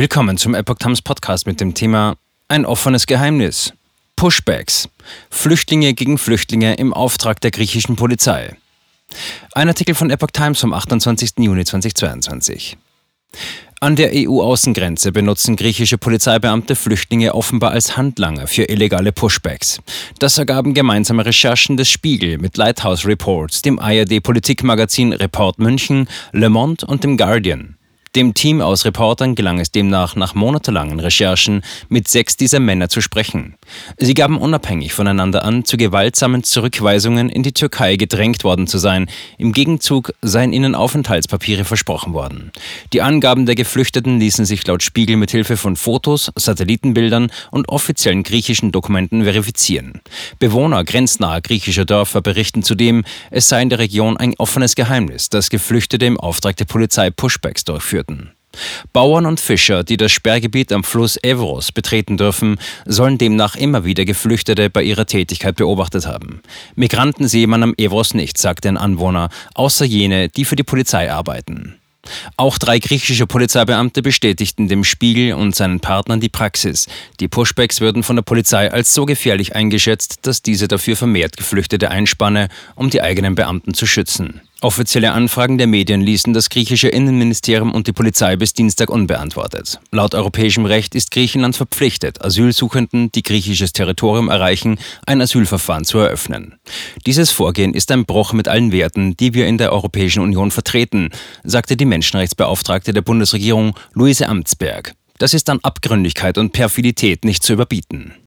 Willkommen zum Epoch Times Podcast mit dem Thema Ein offenes Geheimnis. Pushbacks. Flüchtlinge gegen Flüchtlinge im Auftrag der griechischen Polizei. Ein Artikel von Epoch Times vom 28. Juni 2022. An der EU-Außengrenze benutzen griechische Polizeibeamte Flüchtlinge offenbar als Handlanger für illegale Pushbacks. Das ergaben gemeinsame Recherchen des Spiegel mit Lighthouse Reports, dem ARD-Politikmagazin Report München, Le Monde und dem Guardian. Dem Team aus Reportern gelang es demnach nach monatelangen Recherchen, mit sechs dieser Männer zu sprechen. Sie gaben unabhängig voneinander an, zu gewaltsamen Zurückweisungen in die Türkei gedrängt worden zu sein. Im Gegenzug seien ihnen Aufenthaltspapiere versprochen worden. Die Angaben der Geflüchteten ließen sich laut Spiegel mit Hilfe von Fotos, Satellitenbildern und offiziellen griechischen Dokumenten verifizieren. Bewohner grenznaher griechischer Dörfer berichten zudem, es sei in der Region ein offenes Geheimnis, dass Geflüchtete im Auftrag der Polizei Pushbacks durchführen führten. Bauern und Fischer, die das Sperrgebiet am Fluss Evros betreten dürfen, sollen demnach immer wieder Geflüchtete bei ihrer Tätigkeit beobachtet haben. Migranten sehe man am Evros nicht, sagte ein Anwohner, außer jene, die für die Polizei arbeiten. Auch drei griechische Polizeibeamte bestätigten dem Spiegel und seinen Partnern die Praxis. Die Pushbacks würden von der Polizei als so gefährlich eingeschätzt, dass diese dafür vermehrt Geflüchtete einspanne, um die eigenen Beamten zu schützen. Offizielle Anfragen der Medien ließen das griechische Innenministerium und die Polizei bis Dienstag unbeantwortet. Laut europäischem Recht ist Griechenland verpflichtet, Asylsuchenden, die griechisches Territorium erreichen, ein Asylverfahren zu eröffnen. Dieses Vorgehen ist ein Bruch mit allen Werten, die wir in der Europäischen Union vertreten, sagte die Menschenrechtsbeauftragte der Bundesregierung Luise Amtsberg. Das ist an Abgründigkeit und Perfidität nicht zu überbieten.